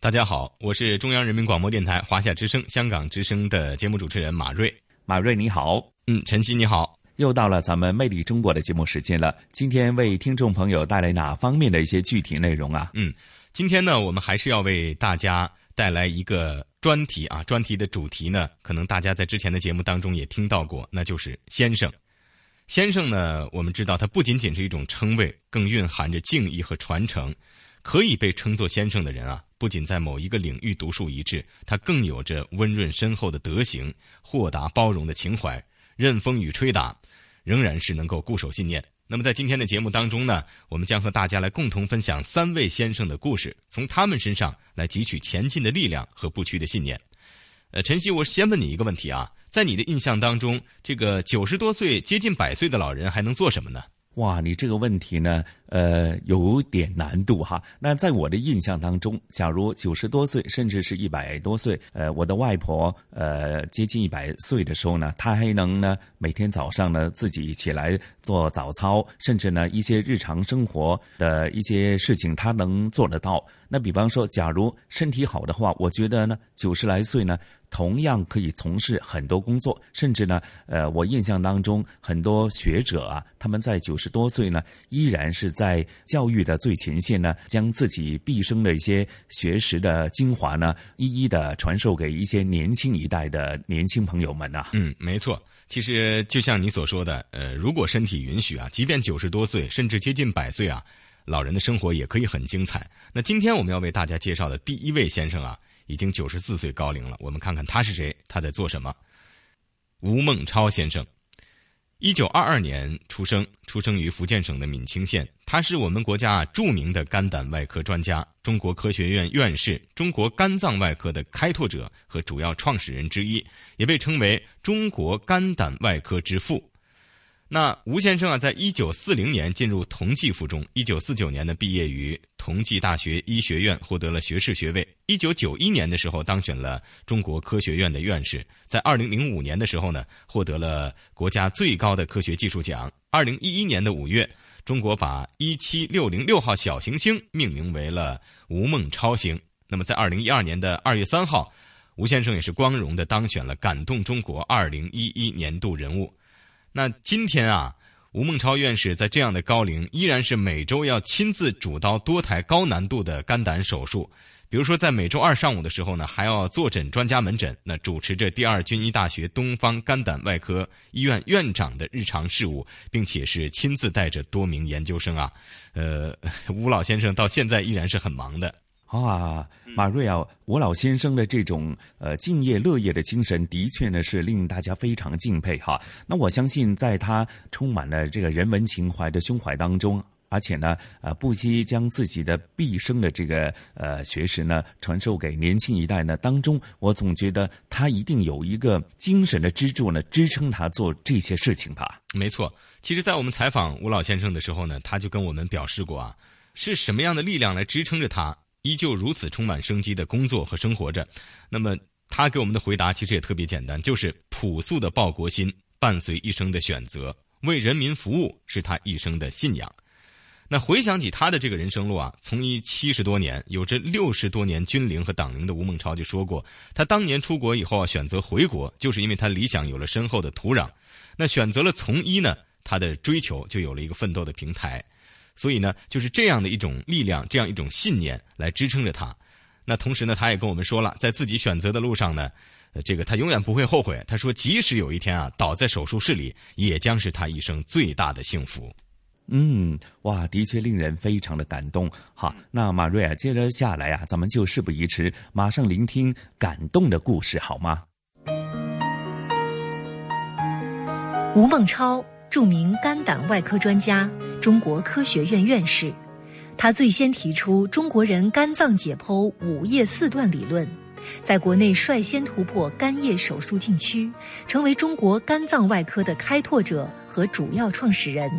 大家好，我是中央人民广播电台华夏之声、香港之声的节目主持人马瑞。马瑞你好，嗯，晨曦你好，又到了咱们《魅力中国》的节目时间了。今天为听众朋友带来哪方面的一些具体内容啊？嗯，今天呢，我们还是要为大家带来一个专题啊。专题的主题呢，可能大家在之前的节目当中也听到过，那就是先生。先生呢，我们知道它不仅仅是一种称谓，更蕴含着敬意和传承。可以被称作先生的人啊。不仅在某一个领域独树一帜，他更有着温润深厚的德行、豁达包容的情怀，任风雨吹打，仍然是能够固守信念。那么在今天的节目当中呢，我们将和大家来共同分享三位先生的故事，从他们身上来汲取前进的力量和不屈的信念。呃，晨曦，我先问你一个问题啊，在你的印象当中，这个九十多岁、接近百岁的老人还能做什么呢？哇，你这个问题呢，呃，有点难度哈。那在我的印象当中，假如九十多岁，甚至是一百多岁，呃，我的外婆，呃，接近一百岁的时候呢，她还能呢，每天早上呢自己起来做早操，甚至呢一些日常生活的一些事情，她能做得到。那比方说，假如身体好的话，我觉得呢，九十来岁呢。同样可以从事很多工作，甚至呢，呃，我印象当中很多学者啊，他们在九十多岁呢，依然是在教育的最前线呢，将自己毕生的一些学识的精华呢，一一的传授给一些年轻一代的年轻朋友们呐。嗯，没错，其实就像你所说的，呃，如果身体允许啊，即便九十多岁，甚至接近百岁啊，老人的生活也可以很精彩。那今天我们要为大家介绍的第一位先生啊。已经九十四岁高龄了，我们看看他是谁，他在做什么。吴孟超先生，一九二二年出生，出生于福建省的闽清县。他是我们国家著名的肝胆外科专家，中国科学院院士，中国肝脏外科的开拓者和主要创始人之一，也被称为中国肝胆外科之父。那吴先生啊，在一九四零年进入同济附中，一九四九年呢毕业于同济大学医学院，获得了学士学位。一九九一年的时候当选了中国科学院的院士，在二零零五年的时候呢，获得了国家最高的科学技术奖。二零一一年的五月，中国把一七六零六号小行星命名为了吴孟超星。那么在二零一二年的二月三号，吴先生也是光荣的当选了感动中国二零一一年度人物。那今天啊，吴孟超院士在这样的高龄，依然是每周要亲自主刀多台高难度的肝胆手术。比如说，在每周二上午的时候呢，还要坐诊专家门诊，那主持着第二军医大学东方肝胆外科医院院长的日常事务，并且是亲自带着多名研究生啊。呃，吴老先生到现在依然是很忙的。啊，马瑞啊，吴老先生的这种呃敬业乐业的精神，的确呢是令大家非常敬佩哈。那我相信，在他充满了这个人文情怀的胸怀当中，而且呢，呃，不惜将自己的毕生的这个呃学识呢传授给年轻一代呢当中，我总觉得他一定有一个精神的支柱呢，支撑他做这些事情吧。没错，其实，在我们采访吴老先生的时候呢，他就跟我们表示过啊，是什么样的力量来支撑着他。依旧如此充满生机的工作和生活着，那么他给我们的回答其实也特别简单，就是朴素的报国心伴随一生的选择，为人民服务是他一生的信仰。那回想起他的这个人生路啊，从医七十多年，有着六十多年军龄和党龄的吴孟超就说过，他当年出国以后啊，选择回国，就是因为他理想有了深厚的土壤。那选择了从医呢，他的追求就有了一个奋斗的平台。所以呢，就是这样的一种力量，这样一种信念来支撑着他。那同时呢，他也跟我们说了，在自己选择的路上呢，这个他永远不会后悔。他说，即使有一天啊倒在手术室里，也将是他一生最大的幸福。嗯，哇，的确令人非常的感动。好，那马瑞啊，接着下来啊，咱们就事不宜迟，马上聆听感动的故事，好吗？吴孟超，著名肝胆外科专家，中国科学院院士。他最先提出中国人肝脏解剖五叶四段理论，在国内率先突破肝叶手术禁区，成为中国肝脏外科的开拓者和主要创始人。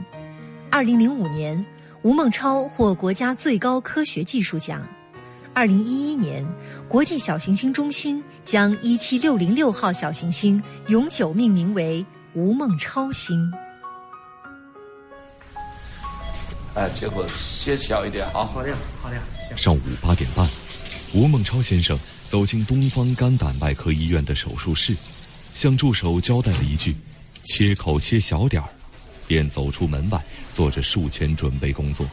二零零五年，吴孟超获国家最高科学技术奖。二零一一年，国际小行星中心将一七六零六号小行星永久命名为吴孟超星。哎，结果切小一点啊！好的，好的。上午八点半，吴孟超先生走进东方肝胆外科医院的手术室，向助手交代了一句：“切口切小点儿。”便走出门外，做着术前准备工作。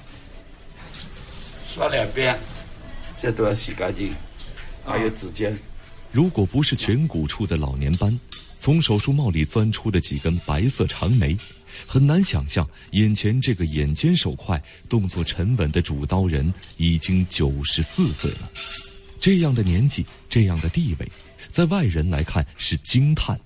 刷两遍，这都要洗干净，还有指尖。如果不是颧骨处的老年斑，从手术帽里钻出的几根白色长眉，很难想象眼前这个眼尖手快、动作沉稳的主刀人已经九十四岁了。这样的年纪，这样的地位，在外人来看是惊叹。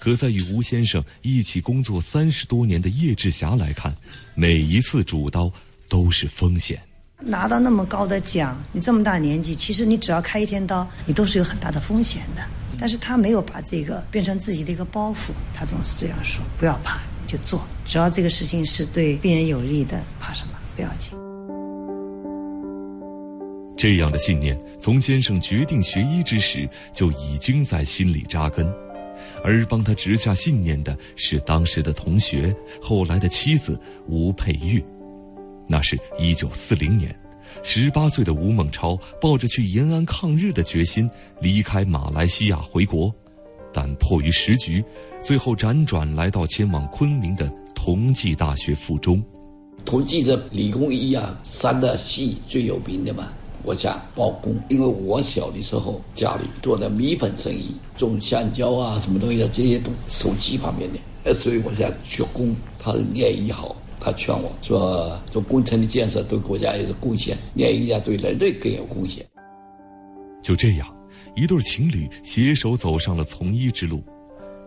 可在与吴先生一起工作三十多年的叶志霞来看，每一次主刀都是风险。拿到那么高的奖，你这么大年纪，其实你只要开一天刀，你都是有很大的风险的。但是他没有把这个变成自己的一个包袱，他总是这样说：不要怕，就做，只要这个事情是对病人有利的，怕什么？不要紧。这样的信念，从先生决定学医之时就已经在心里扎根。而帮他植下信念的是当时的同学，后来的妻子吴佩玉。那是一九四零年，十八岁的吴孟超抱着去延安抗日的决心，离开马来西亚回国，但迫于时局，最后辗转来到前往昆明的同济大学附中。同济这理工医啊，三大系最有名的嘛。我想报工，因为我小的时候家里做的米粉生意，种香蕉啊，什么东西啊，这些都手机方面的，所以我想学工。他念医好，他劝我说，做工程的建设对国家也是贡献，念医啊对人类更有贡献。就这样，一对情侣携手走上了从医之路。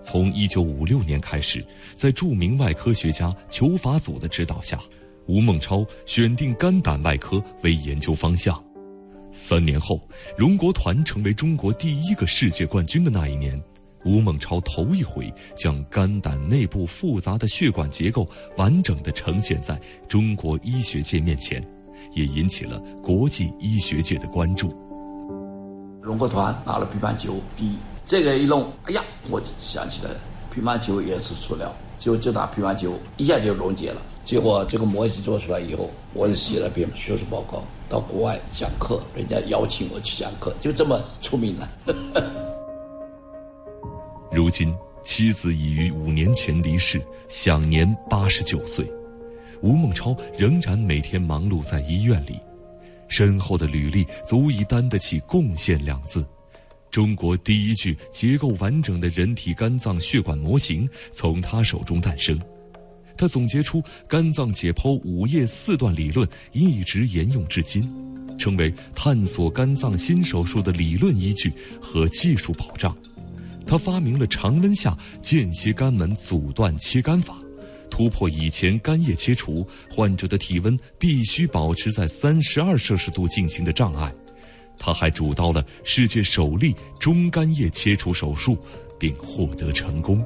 从一九五六年开始，在著名外科学家裘法祖的指导下，吴孟超选定肝胆外科为研究方向。三年后，荣国团成为中国第一个世界冠军的那一年，吴孟超头一回将肝胆内部复杂的血管结构完整的呈现在中国医学界面前，也引起了国际医学界的关注。荣国团拿了乒乓球第一，这个一弄，哎呀，我想起来了，乒乓球也是塑料，就就打乒乓球一下就溶解了。结果这个模型做出来以后，我就写了篇学术报告，到国外讲课，人家邀请我去讲课，就这么出名了。如今妻子已于五年前离世，享年八十九岁，吴孟超仍然每天忙碌在医院里，深厚的履历足以担得起“贡献”两字。中国第一具结构完整的人体肝脏血管模型从他手中诞生。他总结出肝脏解剖五叶四段理论，一直沿用至今，成为探索肝脏新手术的理论依据和技术保障。他发明了常温下间歇肝门阻断切肝法，突破以前肝叶切除患者的体温必须保持在三十二摄氏度进行的障碍。他还主刀了世界首例中肝叶切除手术，并获得成功。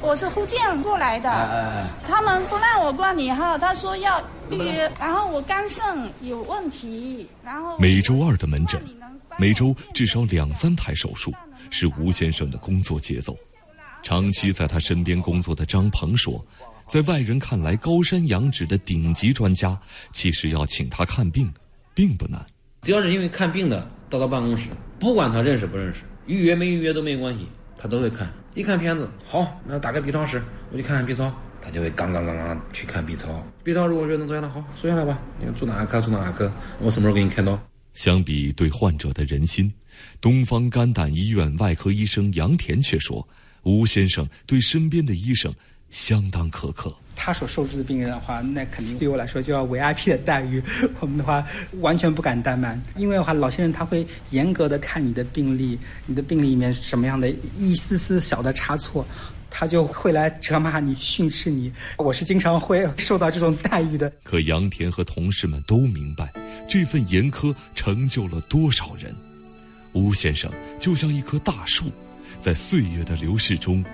我是福建过来的，他们不让我挂你号，他说要预约，然后我肝肾有问题，然后每周二的门诊，每周至少两三台手术，是吴先生的工作节奏。长期在他身边工作的张鹏说，在外人看来高山仰止的顶级专家，其实要请他看病，并不难。只要是因为看病的到他办公室，不管他认识不认识，预约没预约都没关系，他都会看。一看片子，好，那打开 B 超室，我去看看 B 超，他就会刚刚刚刚去看 B 超。B 超如果觉得能做下来，好，说下来吧。你住哪个科？住哪个科？我什么时候给你开刀？相比对患者的人心，东方肝胆医院外科医生杨田却说，吴先生对身边的医生相当苛刻。他所收治的病人的话，那肯定对我来说就要 VIP 的待遇。我们的话完全不敢怠慢，因为的话老先生他会严格的看你的病历，你的病历里面什么样的一丝丝小的差错，他就会来责骂你、训斥你。我是经常会受到这种待遇的。可杨田和同事们都明白，这份严苛成就了多少人。吴先生就像一棵大树，在岁月的流逝中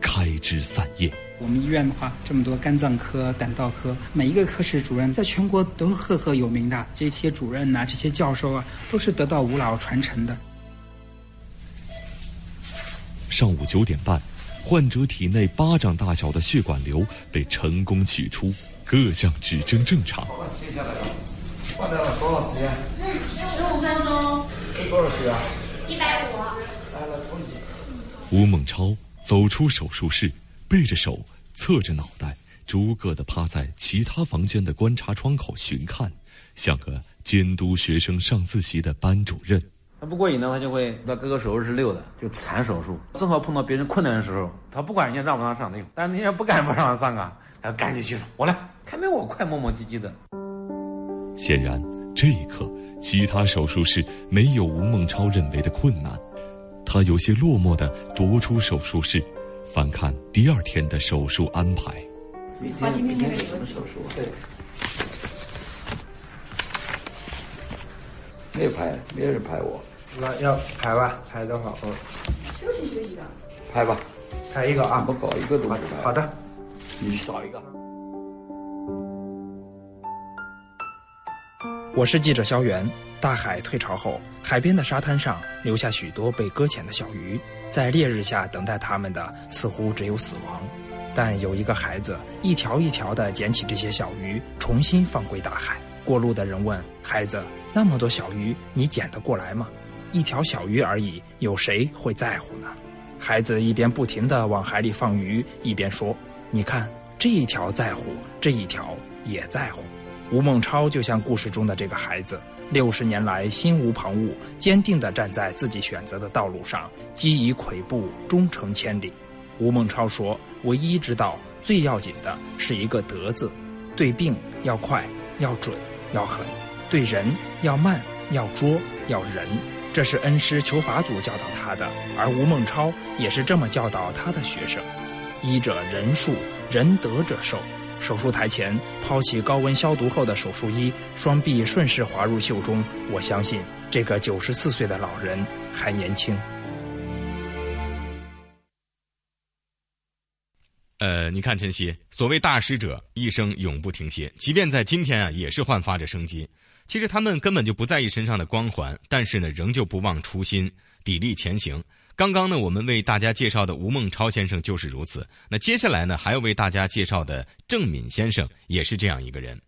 开枝散叶。我们医院的话，这么多肝脏科、胆道科，每一个科室主任在全国都是赫赫有名的。这些主任呐，这些教授啊，都是得到吴老传承的。上午九点半，患者体内巴掌大小的血管瘤被成功取出，各项指征正常。切下来了，换掉了多少时间？十五分钟。是多少血啊？吴孟超走出手术室。背着手，侧着脑袋，逐个的趴在其他房间的观察窗口巡看，像个监督学生上自习的班主任。他不过瘾呢，他就会到各个手术室溜达，就缠手术。正好碰到别人困难的时候，他不管人家让不让上，那但是人家不敢不让他上啊，他赶紧去了。我来，看没我快，磨磨唧唧的。显然，这一刻，其他手术室没有吴孟超认为的困难。他有些落寞的踱出手术室。翻看第二天的手术安排。明天明天什么手术？对。没有排，没有人排我。那要排吧？排多少？嗯。休息休息的。排吧，排一个啊！我搞一个都排。好的。你去找一个。我是记者肖元。大海退潮后，海边的沙滩上留下许多被搁浅的小鱼。在烈日下等待他们的似乎只有死亡，但有一个孩子一条一条地捡起这些小鱼，重新放归大海。过路的人问孩子：“那么多小鱼，你捡得过来吗？”一条小鱼而已，有谁会在乎呢？孩子一边不停地往海里放鱼，一边说：“你看，这一条在乎，这一条也在乎。”吴孟超就像故事中的这个孩子。六十年来，心无旁骛，坚定地站在自己选择的道路上，积以跬步，终成千里。吴孟超说：“唯一知道最要紧的是一个德字，对病要快，要准，要狠；对人要慢，要拙，要仁。这是恩师裘法祖教导他的，而吴孟超也是这么教导他的学生：医者仁术，仁德者寿。”手术台前，抛弃高温消毒后的手术衣，双臂顺势滑入袖中。我相信这个九十四岁的老人还年轻。呃，你看，晨曦，所谓大师者，一生永不停歇，即便在今天啊，也是焕发着生机。其实他们根本就不在意身上的光环，但是呢，仍旧不忘初心，砥砺前行。刚刚呢，我们为大家介绍的吴孟超先生就是如此。那接下来呢，还要为大家介绍的郑敏先生也是这样一个人。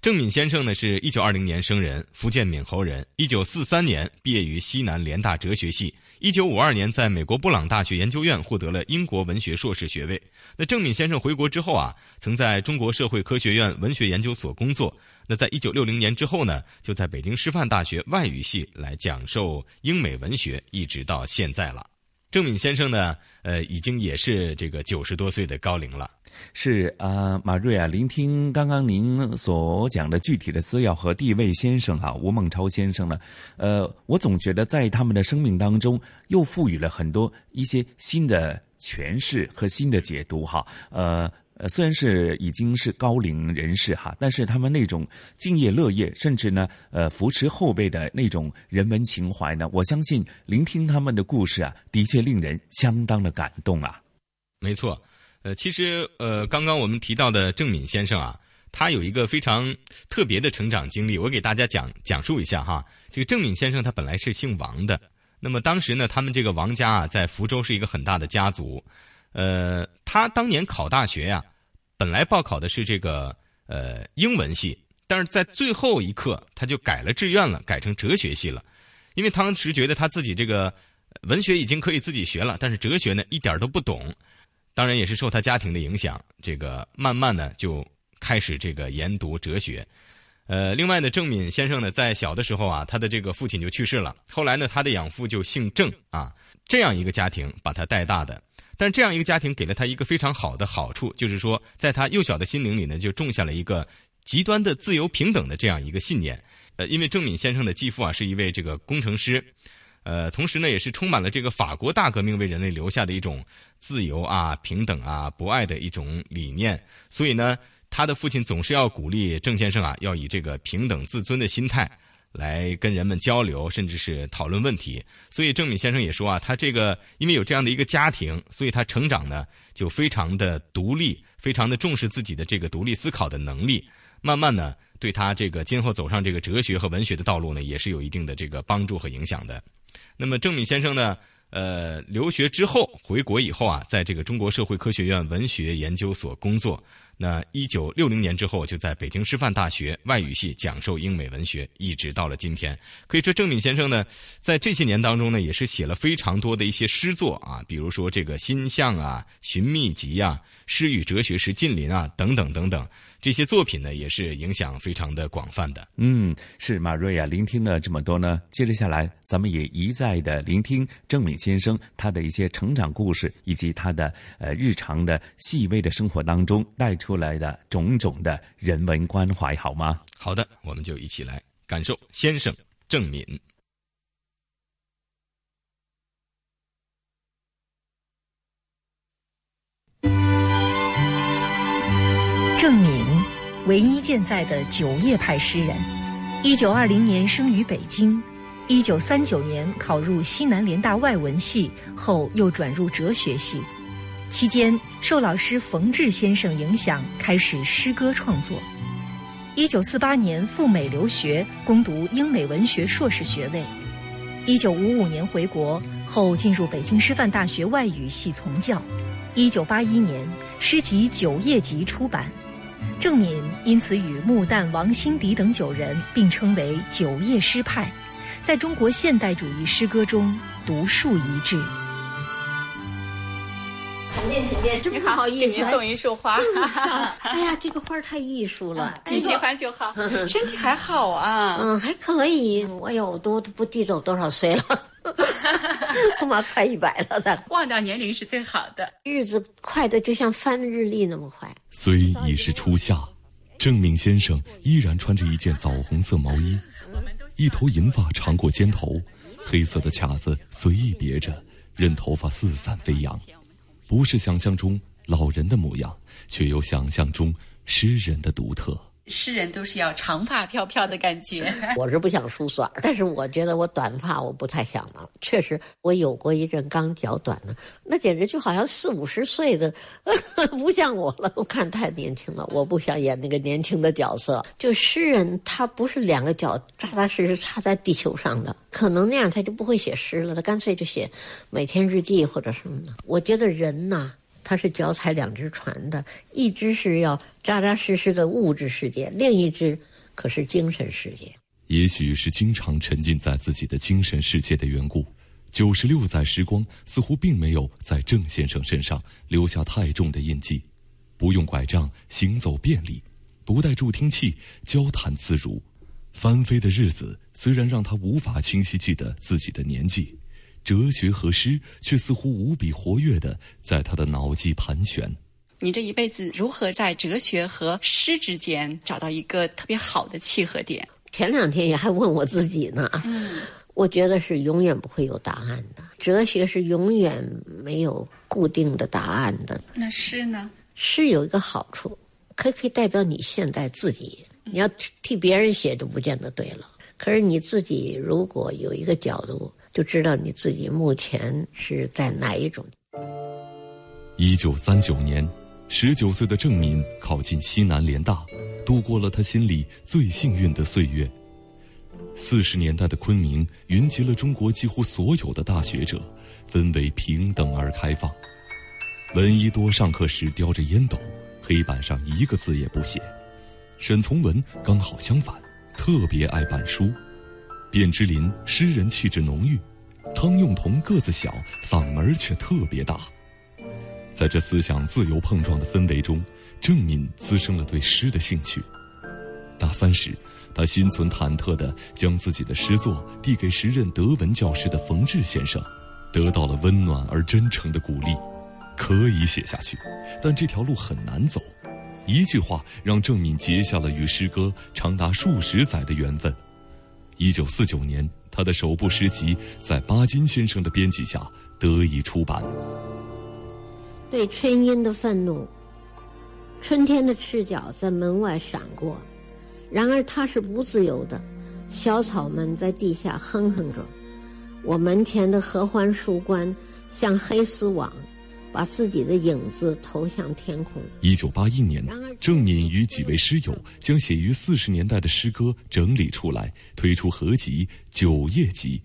郑敏先生呢，是一九二零年生人，福建闽侯人。一九四三年毕业于西南联大哲学系。一九五二年在美国布朗大学研究院获得了英国文学硕士学位。那郑敏先生回国之后啊，曾在中国社会科学院文学研究所工作。那在一九六零年之后呢，就在北京师范大学外语系来讲授英美文学，一直到现在了。郑敏先生呢，呃，已经也是这个九十多岁的高龄了。是啊，马瑞啊，聆听刚刚您所讲的具体的资料和第一位先生哈，吴孟超先生呢，呃，我总觉得在他们的生命当中又赋予了很多一些新的诠释和新的解读哈，呃。呃，虽然是已经是高龄人士哈，但是他们那种敬业乐业，甚至呢，呃，扶持后辈的那种人文情怀呢，我相信聆听他们的故事啊，的确令人相当的感动啊。没错，呃，其实呃，刚刚我们提到的郑敏先生啊，他有一个非常特别的成长经历，我给大家讲讲述一下哈。这个郑敏先生他本来是姓王的，那么当时呢，他们这个王家啊，在福州是一个很大的家族。呃，他当年考大学呀，本来报考的是这个呃英文系，但是在最后一刻他就改了志愿了，改成哲学系了，因为当时觉得他自己这个文学已经可以自己学了，但是哲学呢一点都不懂，当然也是受他家庭的影响，这个慢慢的就开始这个研读哲学，呃，另外呢，郑敏先生呢，在小的时候啊，他的这个父亲就去世了。后来呢，他的养父就姓郑啊，这样一个家庭把他带大的。但这样一个家庭给了他一个非常好的好处，就是说，在他幼小的心灵里呢，就种下了一个极端的自由平等的这样一个信念。呃，因为郑敏先生的继父啊，是一位这个工程师，呃，同时呢，也是充满了这个法国大革命为人类留下的一种自由啊、平等啊、博爱的一种理念。所以呢。他的父亲总是要鼓励郑先生啊，要以这个平等自尊的心态来跟人们交流，甚至是讨论问题。所以郑敏先生也说啊，他这个因为有这样的一个家庭，所以他成长呢就非常的独立，非常的重视自己的这个独立思考的能力。慢慢呢，对他这个今后走上这个哲学和文学的道路呢，也是有一定的这个帮助和影响的。那么郑敏先生呢，呃，留学之后回国以后啊，在这个中国社会科学院文学研究所工作。那一九六零年之后，就在北京师范大学外语系讲授英美文学，一直到了今天。可以说，郑敏先生呢，在这些年当中呢，也是写了非常多的一些诗作啊，比如说这个《心象》啊，《寻秘籍》啊，《诗与哲学是近邻》啊，等等等等。这些作品呢，也是影响非常的广泛的。嗯，是马瑞啊，聆听了这么多呢，接着下来，咱们也一再的聆听郑敏先生他的一些成长故事，以及他的呃日常的细微的生活当中带出来的种种的人文关怀，好吗？好的，我们就一起来感受先生郑敏。郑敏，唯一健在的九叶派诗人。一九二零年生于北京，一九三九年考入西南联大外文系，后又转入哲学系。期间受老师冯至先生影响，开始诗歌创作。一九四八年赴美留学，攻读英美文学硕士学位。一九五五年回国后，进入北京师范大学外语系从教。一九八一年，诗集《九叶集》出版。郑敏因此与穆旦、王辛迪等九人并称为“九叶诗派”，在中国现代主义诗歌中独树一帜。陈建，陈建，真不好意思，给您送一束花。哎呀，这个花太艺术了，你喜欢就好。身体还好啊？嗯，还可以。哎呦，都不地走多少岁了？恐怕快一百了，咱忘掉年龄是最好的。日子快的就像翻日历那么快。虽已是初夏，郑敏先生依然穿着一件枣红色毛衣，一头银发长过肩头，黑色的卡子随意别着，任头发四散飞扬。不是想象中老人的模样，却有想象中诗人的独特。诗人都是要长发飘飘的感觉。我是不想梳短，但是我觉得我短发我不太想了。确实，我有过一阵刚脚短呢，那简直就好像四五十岁的，不像我了。我看太年轻了，我不想演那个年轻的角色。就诗人，他不是两个脚扎扎实实插在地球上的，可能那样他就不会写诗了，他干脆就写每天日记或者什么的。我觉得人呐。他是脚踩两只船的，一只是要扎扎实实的物质世界，另一只可是精神世界。也许是经常沉浸在自己的精神世界的缘故，九十六载时光似乎并没有在郑先生身上留下太重的印记。不用拐杖，行走便利；不带助听器，交谈自如。翻飞的日子虽然让他无法清晰记得自己的年纪。哲学和诗却似乎无比活跃的在他的脑际盘旋。你这一辈子如何在哲学和诗之间找到一个特别好的契合点？前两天也还问我自己呢。嗯，我觉得是永远不会有答案的。哲学是永远没有固定的答案的。那诗呢？诗有一个好处，可可以代表你现在自己。你要替别人写就不见得对了。可是你自己如果有一个角度。就知道你自己目前是在哪一种。一九三九年，十九岁的郑敏考进西南联大，度过了他心里最幸运的岁月。四十年代的昆明云集了中国几乎所有的大学者，氛围平等而开放。闻一多上课时叼着烟斗，黑板上一个字也不写。沈从文刚好相反，特别爱板书。卞之琳诗人气质浓郁，汤用彤个子小，嗓门却特别大。在这思想自由碰撞的氛围中，郑敏滋生了对诗的兴趣。大三时，他心存忐忑地将自己的诗作递给时任德文教师的冯志先生，得到了温暖而真诚的鼓励。可以写下去，但这条路很难走。一句话让郑敏结下了与诗歌长达数十载的缘分。一九四九年，他的首部诗集在巴金先生的编辑下得以出版。对春阴的愤怒，春天的赤脚在门外闪过，然而它是不自由的。小草们在地下哼哼着，我门前的合欢树冠像黑丝网。把自己的影子投向天空。一九八一年，郑敏与几位诗友将写于四十年代的诗歌整理出来，推出合集《九叶集》。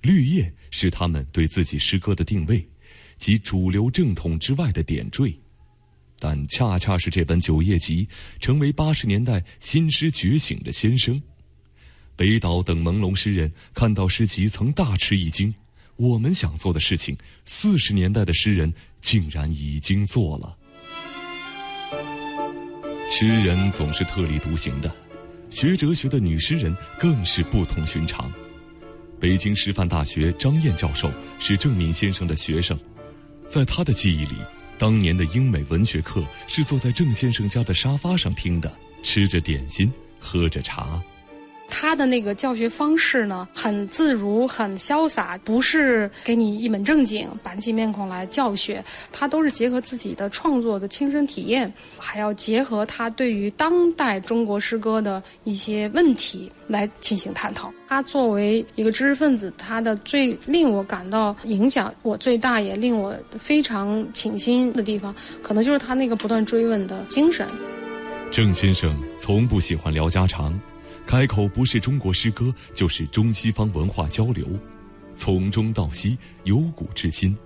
绿叶是他们对自己诗歌的定位，及主流正统之外的点缀。但恰恰是这本《九叶集》，成为八十年代新诗觉醒的先声。北岛等朦胧诗人看到诗集，曾大吃一惊。我们想做的事情，四十年代的诗人竟然已经做了。诗人总是特立独行的，学哲学的女诗人更是不同寻常。北京师范大学张燕教授是郑敏先生的学生，在他的记忆里，当年的英美文学课是坐在郑先生家的沙发上听的，吃着点心，喝着茶。他的那个教学方式呢，很自如，很潇洒，不是给你一本正经板起面孔来教学，他都是结合自己的创作的亲身体验，还要结合他对于当代中国诗歌的一些问题来进行探讨。他作为一个知识分子，他的最令我感到影响我最大，也令我非常倾心的地方，可能就是他那个不断追问的精神。郑先生从不喜欢聊家常。开口不是中国诗歌，就是中西方文化交流，从中到西，由古至今，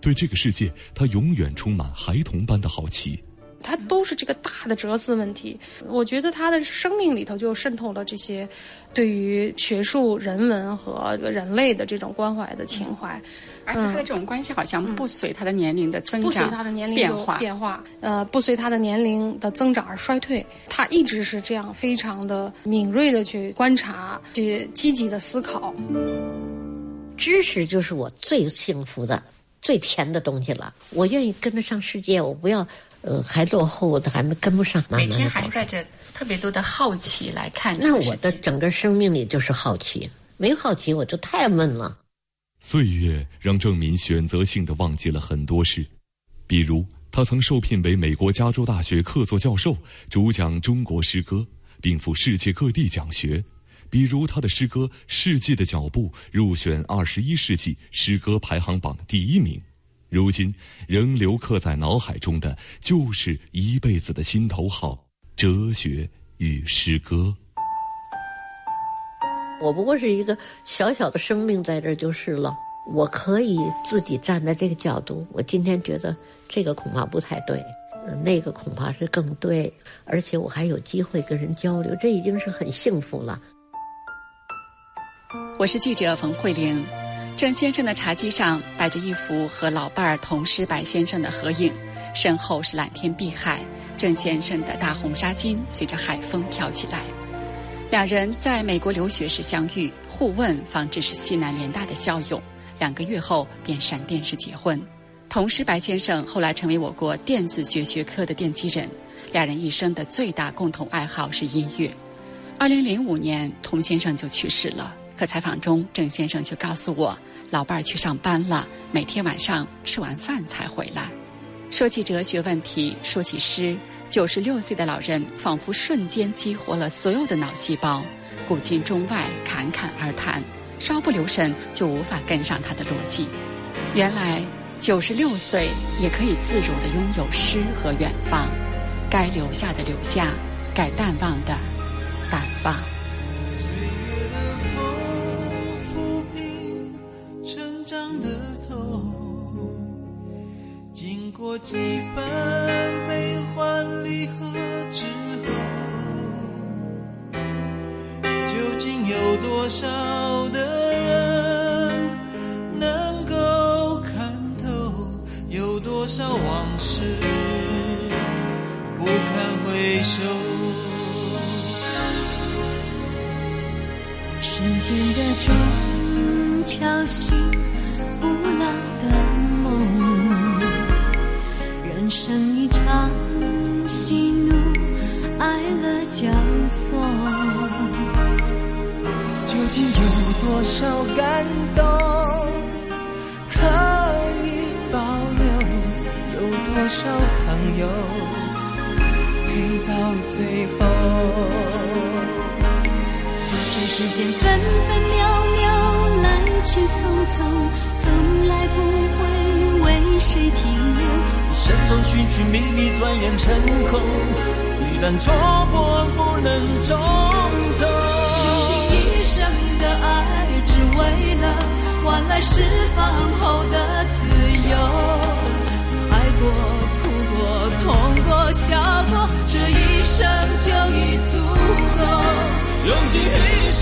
对这个世界，他永远充满孩童般的好奇。他都是这个大的哲思问题，我觉得他的生命里头就渗透了这些，对于学术、人文和人类的这种关怀的情怀。而且他的这种关系好像不随他的年龄的增长，不随他的年龄变化变化，呃，不随他的年龄的增长而衰退。他一直是这样，非常的敏锐的去观察，去积极的思考。知识就是我最幸福的、最甜的东西了。我愿意跟得上世界，我不要，呃，还落后，还没跟不上。每天还带着特别多的好奇来看。那我的整个生命里就是好奇，没好奇我就太闷了。岁月让郑敏选择性的忘记了很多事，比如他曾受聘为美国加州大学客座教授，主讲中国诗歌，并赴世界各地讲学；比如他的诗歌《世纪的脚步》入选二十一世纪诗歌排行榜第一名，如今仍留刻在脑海中的就是一辈子的心头好——哲学与诗歌。我不过是一个小小的生命，在这就是了。我可以自己站在这个角度，我今天觉得这个恐怕不太对，那个恐怕是更对，而且我还有机会跟人交流，这已经是很幸福了。我是记者冯慧玲，郑先生的茶几上摆着一幅和老伴儿童诗白先生的合影，身后是蓝天碧海，郑先生的大红纱巾随着海风飘起来。两人在美国留学时相遇，互问方知是西南联大的校友。两个月后便闪电式结婚。童诗白先生后来成为我国电子学学科的奠基人。两人一生的最大共同爱好是音乐。二零零五年，童先生就去世了。可采访中，郑先生却告诉我，老伴儿去上班了，每天晚上吃完饭才回来。说起哲学问题，说起诗。九十六岁的老人仿佛瞬间激活了所有的脑细胞，古今中外侃侃而谈，稍不留神就无法跟上他的逻辑。原来九十六岁也可以自如地拥有诗和远方，该留下的留下，该淡忘的淡忘。释放后的自由。爱过、哭过、痛过、笑过，这一生就已足够。用尽一生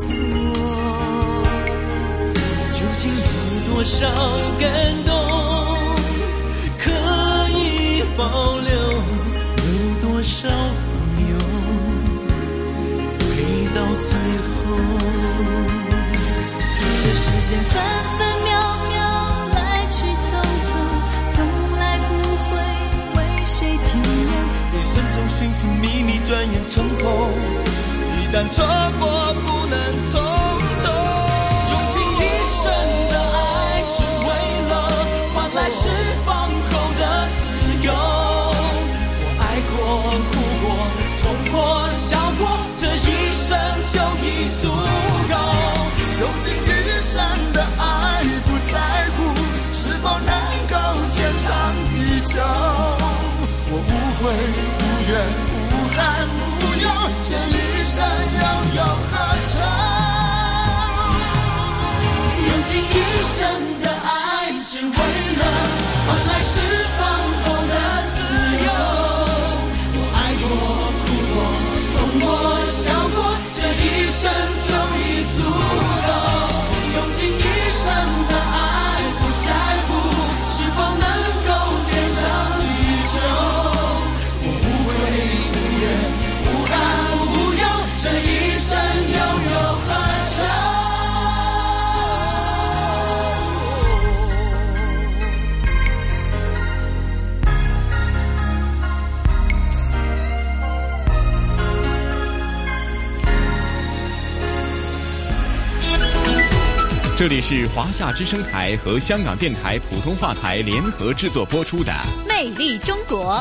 错。究竟有多少感动可以保留？有多少朋友陪到最后？这世间分分秒秒来去匆匆，从来不会为谁停留。一生中寻寻觅觅，转眼成空。一旦错过，不能从头。用尽一生的爱，只为了换来释放后的自由。我爱过，哭过，痛过，笑过，这一生就已足够。用尽余生的爱，不在乎是否能够天长地久。我无悔无怨无憾无忧，这一生又有何求？用尽一生的爱，只为了这里是华夏之声台和香港电台普通话台联合制作播出的《魅力中国》。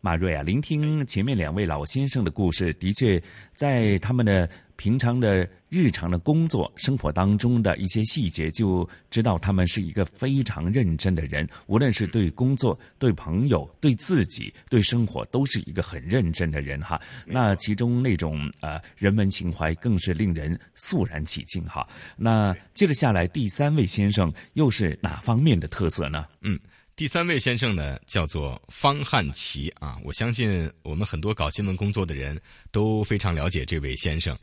马瑞啊，聆听前面两位老先生的故事，的确在他们的平常的日常的工作生活当中的一些细节，就知道他们是一个非常认真的人。无论是对工作、对朋友、对自己、对生活，都是一个很认真的人哈。那其中那种呃人文情怀，更是令人肃然起敬哈。那接着下来，第三位先生又是哪方面的特色呢？嗯。第三位先生呢，叫做方汉奇啊。我相信我们很多搞新闻工作的人都非常了解这位先生。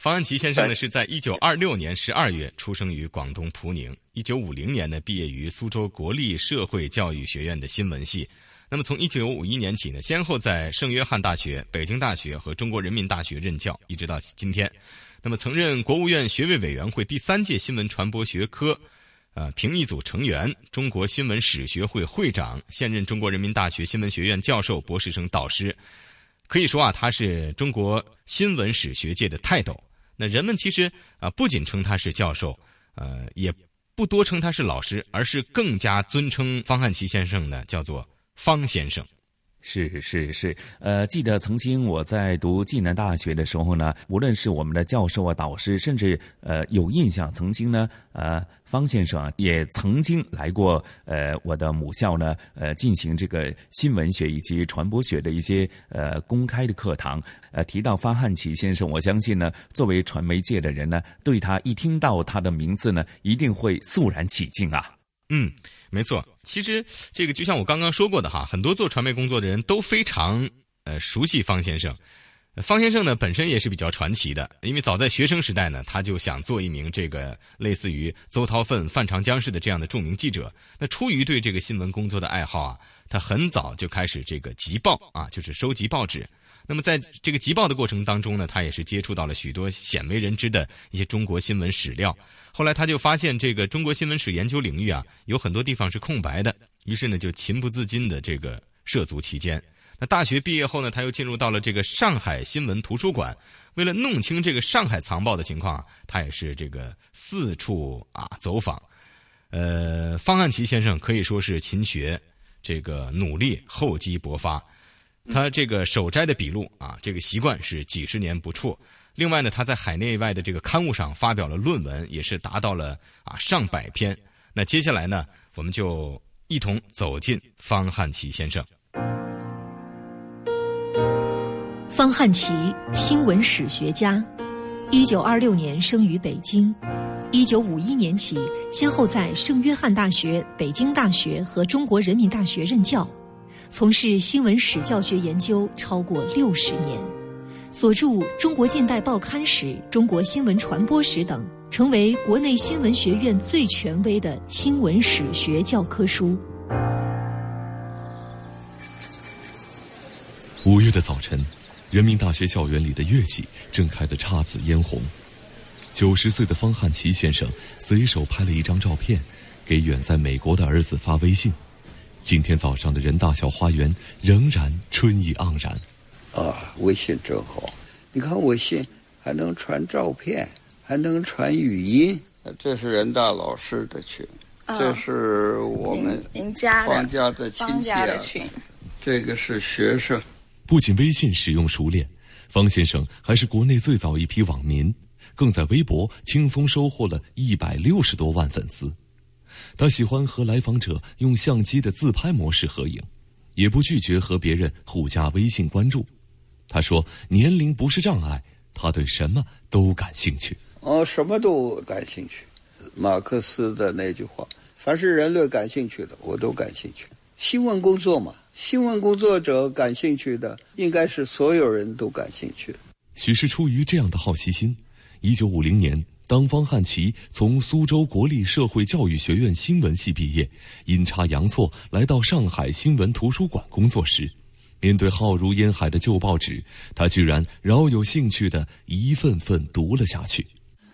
方安琪先生呢，是在一九二六年十二月出生于广东普宁。一九五零年呢，毕业于苏州国立社会教育学院的新闻系。那么从一九五一年起呢，先后在圣约翰大学、北京大学和中国人民大学任教，一直到今天。那么曾任国务院学位委员会第三届新闻传播学科。呃，评议组成员，中国新闻史学会会长，现任中国人民大学新闻学院教授、博士生导师，可以说啊，他是中国新闻史学界的泰斗。那人们其实啊，不仅称他是教授，呃，也不多称他是老师，而是更加尊称方汉奇先生呢，叫做方先生。是是是，呃，记得曾经我在读暨南大学的时候呢，无论是我们的教授啊、导师，甚至呃有印象，曾经呢，呃，方先生啊也曾经来过呃我的母校呢，呃进行这个新闻学以及传播学的一些呃公开的课堂。呃，提到方汉奇先生，我相信呢，作为传媒界的人呢，对他一听到他的名字呢，一定会肃然起敬啊。嗯，没错。其实这个就像我刚刚说过的哈，很多做传媒工作的人都非常呃熟悉方先生。方先生呢本身也是比较传奇的，因为早在学生时代呢，他就想做一名这个类似于邹韬奋、范长江式的这样的著名记者。那出于对这个新闻工作的爱好啊，他很早就开始这个集报啊，就是收集报纸。那么在这个集报的过程当中呢，他也是接触到了许多鲜为人知的一些中国新闻史料。后来他就发现，这个中国新闻史研究领域啊，有很多地方是空白的。于是呢，就情不自禁的这个涉足其间。那大学毕业后呢，他又进入到了这个上海新闻图书馆。为了弄清这个上海藏报的情况，他也是这个四处啊走访。呃，方汉奇先生可以说是勤学，这个努力，厚积薄发。他这个手摘的笔录啊，这个习惯是几十年不辍。另外呢，他在海内外的这个刊物上发表了论文，也是达到了啊上百篇。那接下来呢，我们就一同走进方汉奇先生。方汉奇，新闻史学家，一九二六年生于北京，一九五一年起先后在圣约翰大学、北京大学和中国人民大学任教。从事新闻史教学研究超过六十年，所著《中国近代报刊史》《中国新闻传播史》等，成为国内新闻学院最权威的新闻史学教科书。五月的早晨，人民大学校园里的月季正开得姹紫嫣红。九十岁的方汉奇先生随手拍了一张照片，给远在美国的儿子发微信。今天早上的人大小花园仍然春意盎然。啊，微信真好！你看微信还能传照片，还能传语音。这是人大老师的群，这是我们您家方家的亲戚啊。这个是学生。不仅微信使用熟练，方先生还是国内最早一批网民，更在微博轻松收获了一百六十多万粉丝。他喜欢和来访者用相机的自拍模式合影，也不拒绝和别人互加微信关注。他说：“年龄不是障碍，他对什么都感兴趣。”哦，什么都感兴趣。马克思的那句话：“凡是人类感兴趣的，我都感兴趣。”新闻工作嘛，新闻工作者感兴趣的，应该是所有人都感兴趣。许是出于这样的好奇心，一九五零年。当方汉奇从苏州国立社会教育学院新闻系毕业，阴差阳错来到上海新闻图书馆工作时，面对浩如烟海的旧报纸，他居然饶有兴趣的一份份读了下去。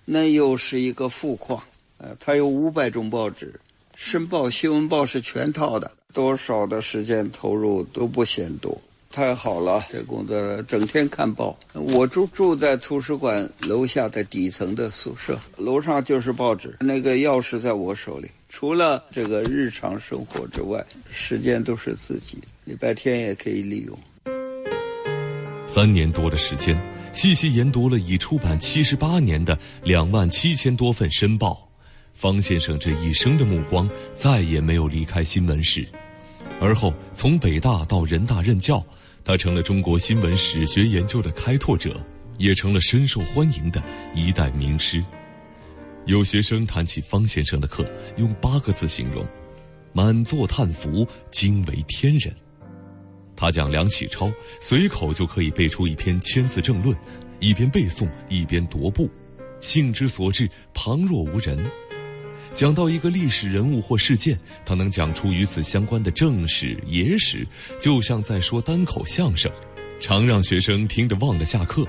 那又是一个富矿，呃，它有五百种报纸，《申报》《新闻报》是全套的，多少的时间投入都不嫌多。太好了，这工作整天看报。我住住在图书馆楼下的底层的宿舍，楼上就是报纸。那个钥匙在我手里。除了这个日常生活之外，时间都是自己。礼拜天也可以利用。三年多的时间，细细研读了已出版七十八年的两万七千多份申报。方先生这一生的目光再也没有离开新闻史。而后从北大到人大任教。他成了中国新闻史学研究的开拓者，也成了深受欢迎的一代名师。有学生谈起方先生的课，用八个字形容：满座叹服，惊为天人。他讲梁启超，随口就可以背出一篇千字政论，一边背诵一边踱步，兴之所至，旁若无人。讲到一个历史人物或事件，他能讲出与此相关的正史、野史，就像在说单口相声，常让学生听着忘了下课。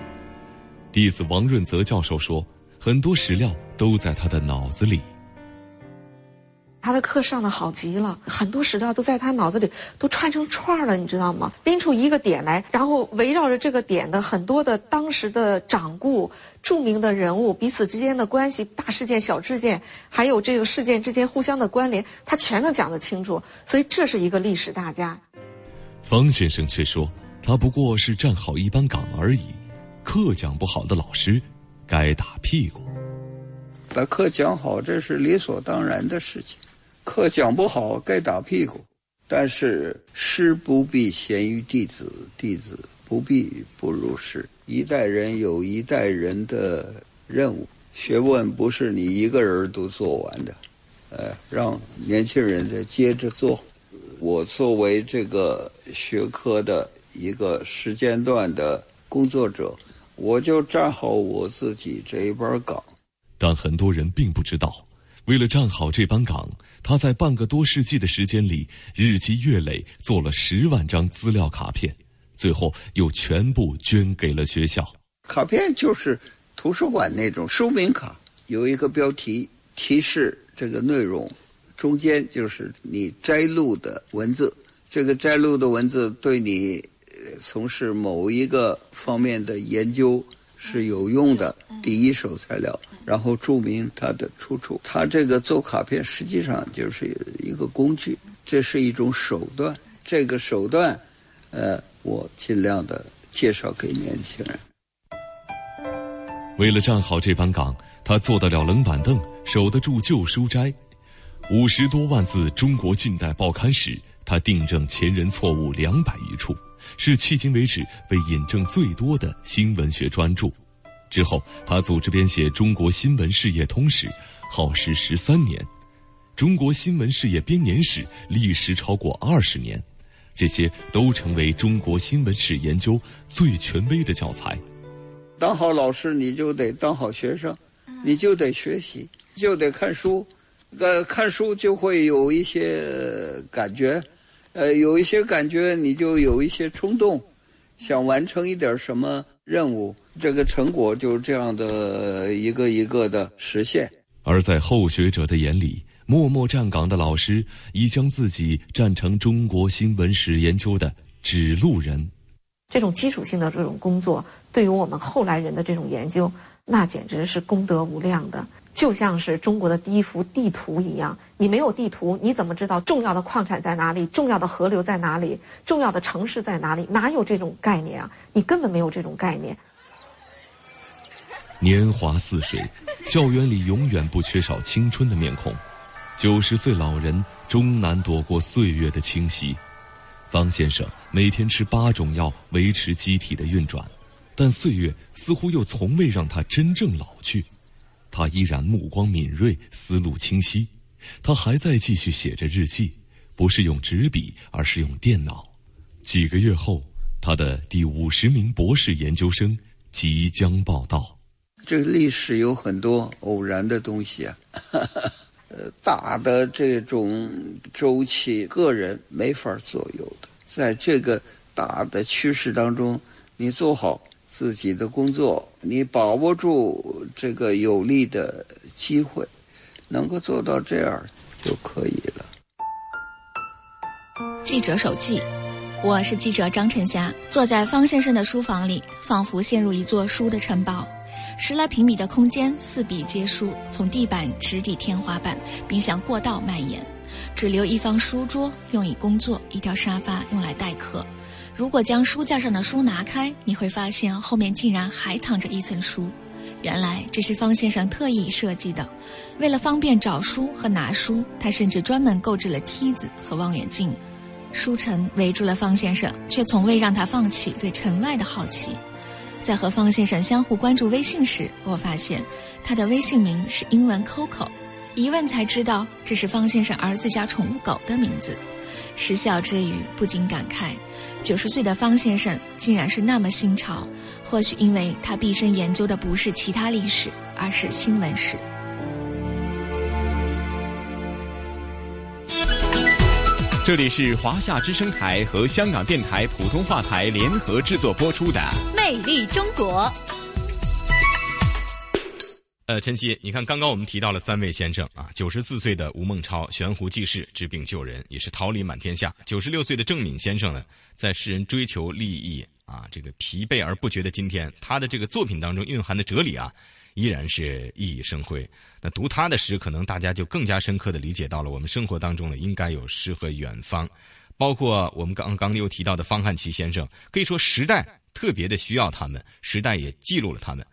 弟子王润泽教授说，很多史料都在他的脑子里。他的课上的好极了，很多史料都在他脑子里都串成串了，你知道吗？拎出一个点来，然后围绕着这个点的很多的当时的掌故、著名的人物彼此之间的关系、大事件、小事件，还有这个事件之间互相的关联，他全都讲得清楚。所以这是一个历史大家。方先生却说，他不过是站好一班岗而已，课讲不好的老师，该打屁股。把课讲好，这是理所当然的事情。课讲不好，该打屁股。但是师不必贤于弟子，弟子不必不如师。一代人有一代人的任务，学问不是你一个人都做完的，呃，让年轻人再接着做。我作为这个学科的一个时间段的工作者，我就站好我自己这一班岗。但很多人并不知道，为了站好这班岗。他在半个多世纪的时间里，日积月累做了十万张资料卡片，最后又全部捐给了学校。卡片就是图书馆那种说明卡，有一个标题提示这个内容，中间就是你摘录的文字。这个摘录的文字对你从事某一个方面的研究是有用的，第一手材料。然后注明它的出处。它这个做卡片实际上就是一个工具，这是一种手段。这个手段，呃，我尽量的介绍给年轻人。为了站好这班岗，他坐得了冷板凳，守得住旧书斋。五十多万字中国近代报刊史，他订正前人错误两百余处，是迄今为止被引证最多的新闻学专著。之后，他组织编写《中国新闻事业通史》，耗时十三年；《中国新闻事业编年史》历时超过二十年，这些都成为中国新闻史研究最权威的教材。当好老师，你就得当好学生，你就得学习，就得看书。呃，看书就会有一些感觉，呃，有一些感觉，你就有一些冲动。想完成一点什么任务，这个成果就是这样的一个一个的实现。而在后学者的眼里，默默站岗的老师已将自己站成中国新闻史研究的指路人。这种基础性的这种工作，对于我们后来人的这种研究，那简直是功德无量的。就像是中国的第一幅地图一样，你没有地图，你怎么知道重要的矿产在哪里？重要的河流在哪里？重要的城市在哪里？哪有这种概念啊？你根本没有这种概念。年华似水，校园里永远不缺少青春的面孔。九十岁老人终难躲过岁月的侵袭。方先生每天吃八种药维持机体的运转，但岁月似乎又从未让他真正老去。他依然目光敏锐，思路清晰。他还在继续写着日记，不是用纸笔，而是用电脑。几个月后，他的第五十名博士研究生即将报道。这个历史有很多偶然的东西啊，呃，大的这种周期，个人没法左右的。在这个大的趋势当中，你做好。自己的工作，你把握住这个有利的机会，能够做到这样就可以了。记者手记，我是记者张晨霞，坐在方先生的书房里，仿佛陷入一座书的城堡。十来平米的空间，四壁皆书，从地板直抵天花板，并向过道蔓延。只留一方书桌用以工作，一条沙发用来待客。如果将书架上的书拿开，你会发现后面竟然还藏着一层书。原来这是方先生特意设计的，为了方便找书和拿书，他甚至专门购置了梯子和望远镜。书城围住了方先生，却从未让他放弃对城外的好奇。在和方先生相互关注微信时，我发现他的微信名是英文 Coco。一问才知道这是方先生儿子家宠物狗的名字。失笑之余，不禁感慨：九十岁的方先生竟然是那么新潮。或许因为他毕生研究的不是其他历史，而是新闻史。这里是华夏之声台和香港电台普通话台联合制作播出的《魅力中国》。呃，晨曦，你看，刚刚我们提到了三位先生啊，九十四岁的吴孟超悬壶济世，治病救人，也是桃李满天下；九十六岁的郑敏先生呢，在世人追求利益啊，这个疲惫而不绝的今天，他的这个作品当中蕴含的哲理啊。依然是熠熠生辉。那读他的诗，可能大家就更加深刻的理解到了我们生活当中呢，应该有诗和远方。包括我们刚刚又提到的方汉奇先生，可以说时代特别的需要他们，时代也记录了他们。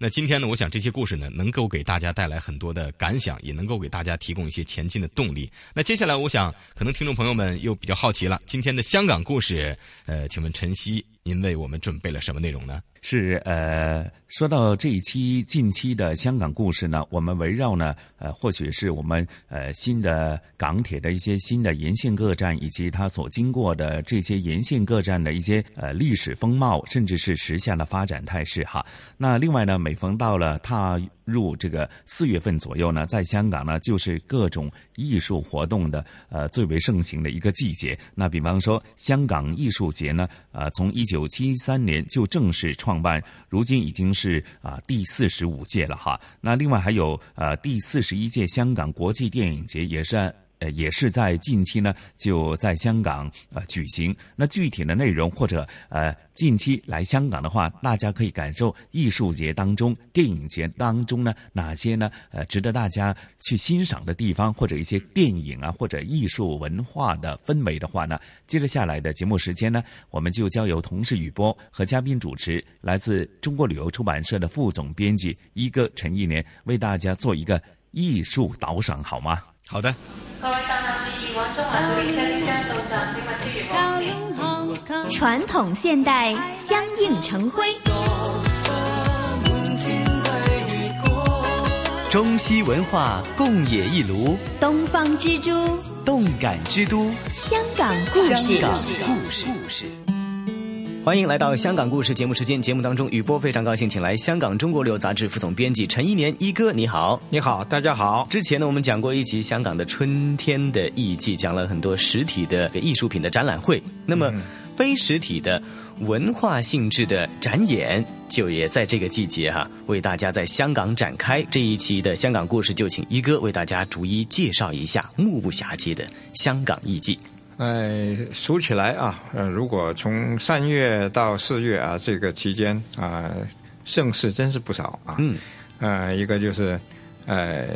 那今天呢，我想这些故事呢，能够给大家带来很多的感想，也能够给大家提供一些前进的动力。那接下来，我想可能听众朋友们又比较好奇了，今天的香港故事，呃，请问晨曦，您为我们准备了什么内容呢？是呃，说到这一期近期的香港故事呢，我们围绕呢，呃，或许是我们呃新的港铁的一些新的沿线各站，以及它所经过的这些沿线各站的一些呃历史风貌，甚至是时下的发展态势哈。那另外呢，每逢到了踏入这个四月份左右呢，在香港呢，就是各种艺术活动的呃最为盛行的一个季节。那比方说，香港艺术节呢，呃，从一九七三年就正式创办，如今已经是啊第四十五届了哈。那另外还有呃第四十一届香港国际电影节也是。呃，也是在近期呢，就在香港呃举行。那具体的内容或者呃近期来香港的话，大家可以感受艺术节当中、电影节当中呢哪些呢呃值得大家去欣赏的地方，或者一些电影啊或者艺术文化的氛围的话呢，接着下来的节目时间呢，我们就交由同事雨波和嘉宾主持，来自中国旅游出版社的副总编辑一哥陈一年为大家做一个艺术导赏，好吗？好的。各位搭客注意，往中環列車即將到站，請勿超越黃線。傳統現代相映成辉，中西文化共冶一炉，东方之珠，动感之都，香港故事。香港故事。欢迎来到香港故事节目时间。节目当中，雨波非常高兴，请来香港中国旅游杂志副总编辑陈一年一哥，你好，你好，大家好。之前呢，我们讲过一集香港的春天的艺伎，讲了很多实体的艺术品的展览会。那么，非实体的文化性质的展演，就也在这个季节哈，为大家在香港展开。这一期的香港故事，就请一哥为大家逐一介绍一下目不暇接的香港艺伎。呃，数起来啊，呃，如果从三月到四月啊，这个期间啊，盛事真是不少啊。嗯。呃，一个就是呃，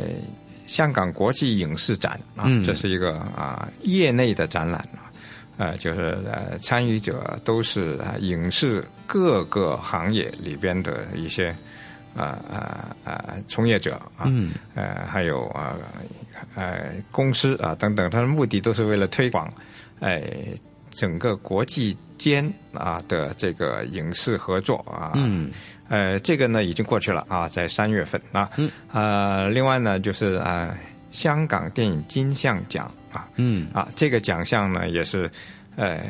香港国际影视展啊，这是一个啊业内的展览啊，呃，就是呃参与者都是影视各个行业里边的一些啊啊啊从业者啊，嗯，呃，还有啊呃公司啊等等，它的目的都是为了推广。哎，整个国际间啊的这个影视合作啊，嗯，呃，这个呢已经过去了啊，在三月份啊，嗯，呃，另外呢就是啊，香港电影金像奖啊，嗯，啊，这个奖项呢也是呃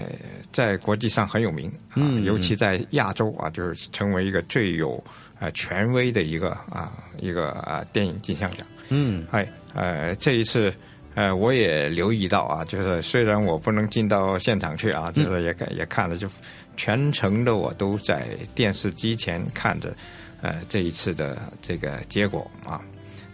在国际上很有名啊，尤其在亚洲啊，就是成为一个最有呃权威的一个啊一个啊电影金像奖，嗯，哎，呃，这一次。呃，我也留意到啊，就是虽然我不能进到现场去啊，就是也看也看了，就全程的我都在电视机前看着，呃，这一次的这个结果啊，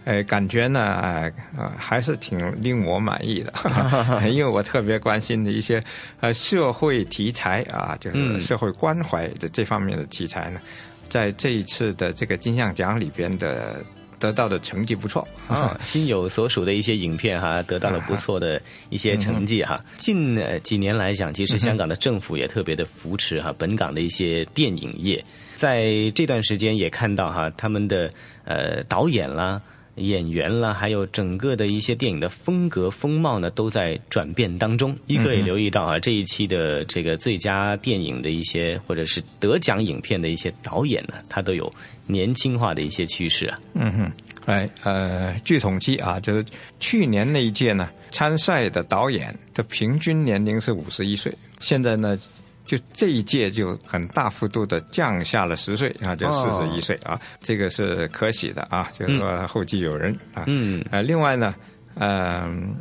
呃，感觉呢，呃，还是挺令我满意的，因为我特别关心的一些呃社会题材啊，就是社会关怀的这方面的题材呢，在这一次的这个金像奖里边的。得到的成绩不错。啊，心有所属的一些影片哈，得到了不错的一些成绩哈。近几年来讲，其实香港的政府也特别的扶持哈本港的一些电影业，在这段时间也看到哈他们的呃导演啦、演员啦，还有整个的一些电影的风格风貌呢，都在转变当中。一哥也留意到啊，这一期的这个最佳电影的一些或者是得奖影片的一些导演呢，他都有。年轻化的一些趋势啊，嗯哼，哎，呃，据统计啊，就是去年那一届呢，参赛的导演的平均年龄是五十一岁，现在呢，就这一届就很大幅度的降下了十岁啊，就四十一岁啊，这个是可喜的啊，就是说后继有人啊。嗯，呃，另外呢，嗯、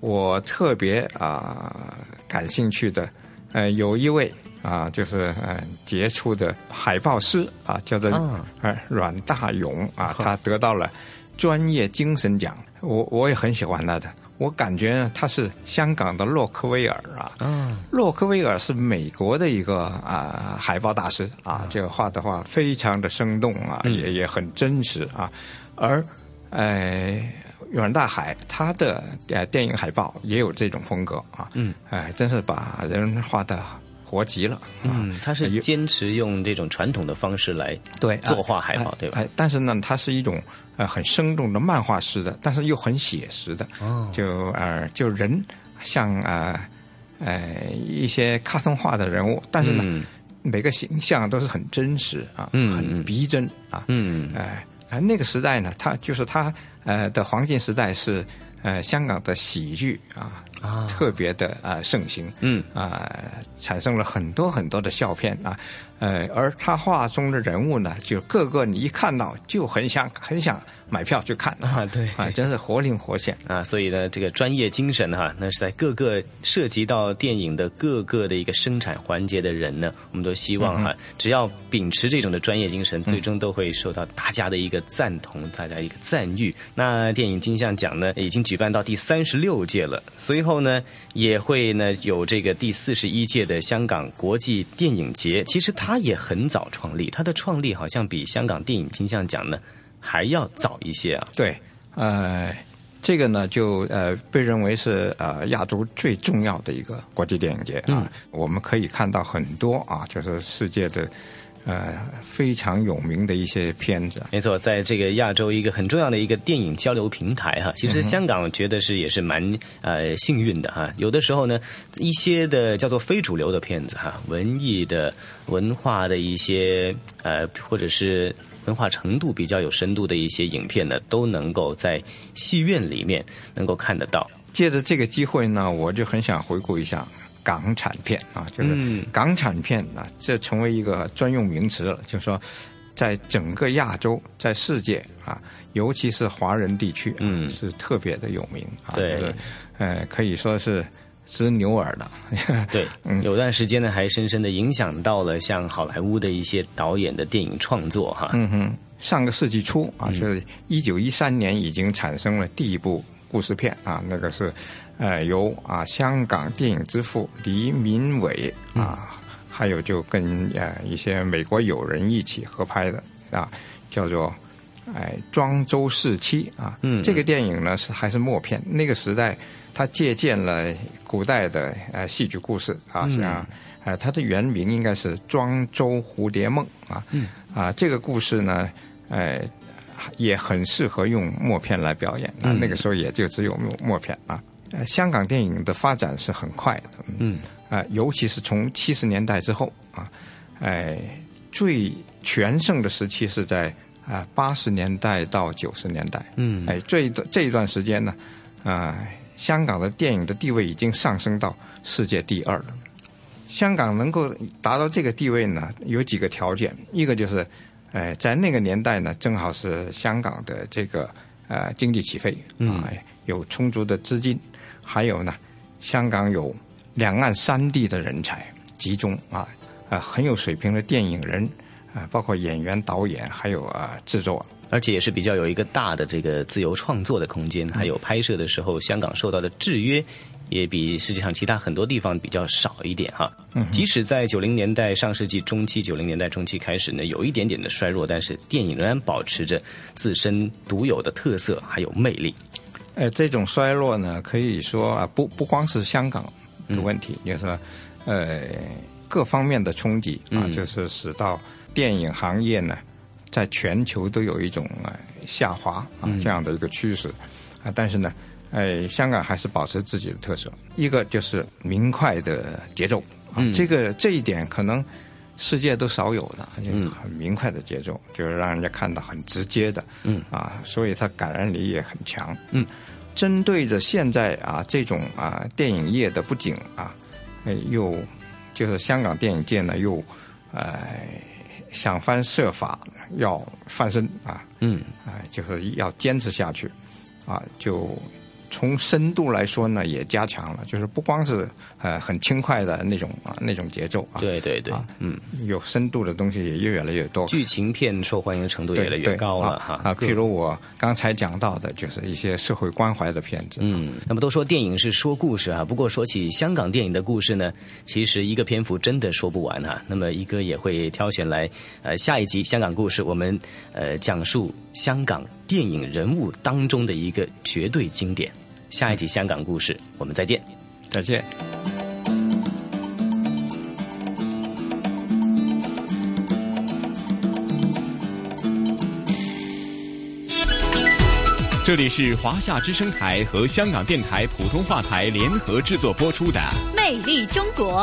我特别啊、感兴趣的，呃，有一位啊，就是嗯杰出的海报师啊，叫做啊。呃阮大勇啊，他得到了专业精神奖，我我也很喜欢他的。我感觉呢他是香港的洛克威尔啊，嗯，洛克威尔是美国的一个啊、海报大师啊，这个画的画非常的生动啊，嗯。也也很真实啊，而呃远大海他的呃电影海报也有这种风格啊，嗯，哎、真是把人画的活极了。嗯，他是坚持用这种传统的方式来对作画海报，哎对吧？哎，但是呢，它是一种呃很生动的漫画式的，但是又很写实的。哦就呃就人像呃呃一些卡通化的人物，但是呢，嗯每个形象都是很真实啊，嗯很逼真啊。嗯，哎、呃，那个时代呢，他就是他呃的黄金时代是呃香港的喜剧啊。啊。特别的呃盛行，嗯。啊、产生了很多很多的笑片啊，呃，而他画中的人物呢，就个个你一看到就很想很想买票去看啊，对啊，真是活灵活现。啊，所以呢，这个专业精神哈，那是在各个涉及到电影的各个的一个生产环节的人呢，我们都希望哈，只要秉持这种的专业精神，最终都会受到大家的一个赞同，大家一个赞誉。那电影金像奖呢，已经举办到第三十六届了，随后呢，也会呢有这个第四十一届的香港国际电影节。其实它也很早创立，它的创立好像比香港电影金像奖呢还要早一些啊。对，呃，这个呢就呃被认为是呃亚洲最重要的一个国际电影节啊，我们可以看到很多啊，就是世界的呃非常有名的一些片子。没错，在这个亚洲一个很重要的一个电影交流平台哈，其实香港我觉得是也是蛮呃幸运的哈。有的时候呢，一些的叫做非主流的片子哈，文艺的、文化的一些呃，或者是文化程度比较有深度的一些影片呢，都能够在戏院里面能够看得到。借着这个机会呢，我就很想回顾一下港产片啊，就是嗯港产片啊，这成为一个专用名词了。就是说，在整个亚洲，在世界啊，尤其是华人地区、啊，嗯是特别的有名啊。对呃，可以说是知牛耳的。对，嗯有段时间呢，还深深的影响到了像好莱坞的一些导演的电影创作哈。嗯哼，上个世纪初啊，就是一九一三年已经产生了第一部故事片啊，那个是呃由啊香港电影之父黎民伟啊，还有就跟呃一些美国友人一起合拍的啊，叫做。哎，庄周四期啊，嗯这个电影呢是还是默片，那个时代它借鉴了古代的呃戏剧故事啊，嗯像呃它的原名应该是《庄周蝴蝶梦》啊，嗯啊，这个故事呢，呃，也很适合用默片来表演啊。嗯那个时候也就只有默默片啊。呃，香港电影的发展是很快的，嗯，啊、尤其是从七十年代之后啊，哎、最全盛的时期是在啊八十年代到九十年代，嗯哎，这一段这一段时间呢，啊、香港的电影的地位已经上升到世界第二了。香港能够达到这个地位呢，有几个条件，一个就是，呃，在那个年代呢，正好是香港的这个呃经济起飞啊、嗯有充足的资金，还有呢，香港有两岸三地的人才集中啊，啊、很有水平的电影人啊、包括演员、导演，还有啊、制作。而且也是比较有一个大的这个自由创作的空嗯间，还有拍摄的时候，香港受到的制约也比世界上其他很多地方比较少一点哈。嗯即使在九零年代上世纪中期、九零年代中期开始呢，有一点点的衰弱，但是电影仍然保持着自身独有的特色还有魅力。呃，这种衰落呢，可以说啊，不不光是香港的问题，就是说，呃，各方面的冲击啊，嗯就是使到电影行业呢，在全球都有一种呃下滑啊嗯。这样的一个趋势。啊。但是呢，哎，香港还是保持自己的特色，一个就是明快的节奏啊，嗯。这个这一点可能世界都少有的，就很明快的节奏，就是让人家看到很直接的，嗯。啊，所以它感染力也很强，嗯。针对着现在啊这种啊电影业的不景啊，呃又就是香港电影界呢又哎想方设法要翻身啊，嗯，哎、就是要坚持下去，啊就。从深度来说呢，也加强了，就是不光是呃很轻快的那种啊那种节奏啊，对对对，嗯，有深度的东西也越来越多，剧情片受欢迎程度越来越高了哈啊，譬如我刚才讲到的，就是一些社会关怀的片子，嗯，那么都说电影是说故事啊，不过说起香港电影的故事呢，其实一个篇幅真的说不完哈。那么一哥也会挑选来，呃，下一集香港故事，我们呃讲述香港电影人物当中的一个绝对经典。下一集香港故事，我们再见，再见。这里是华夏之声台和香港电台普通话台联合制作播出的《魅力中国》。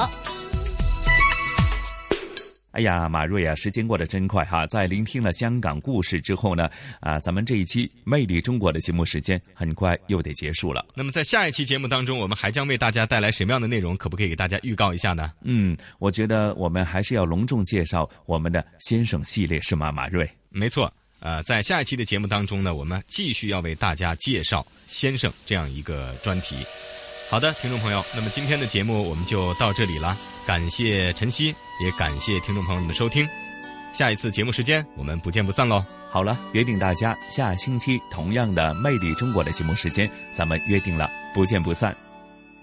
哎呀，马瑞啊，时间过得真快哈！在聆听了香港故事之后呢，啊，咱们这一期《魅力中国》的节目时间很快又得结束了。那么在下一期节目当中，我们还将为大家带来什么样的内容？可不可以给大家预告一下呢？嗯，我觉得我们还是要隆重介绍我们的先生系列，是吗，马瑞？没错。呃，在下一期的节目当中呢，我们继续要为大家介绍先生这样一个专题。好的，听众朋友，那么今天的节目我们就到这里了，感谢晨曦，也感谢听众朋友们的收听。下一次节目时间，我们不见不散喽。好了，约定大家下星期同样的《魅力中国》的节目时间，咱们约定了，不见不散。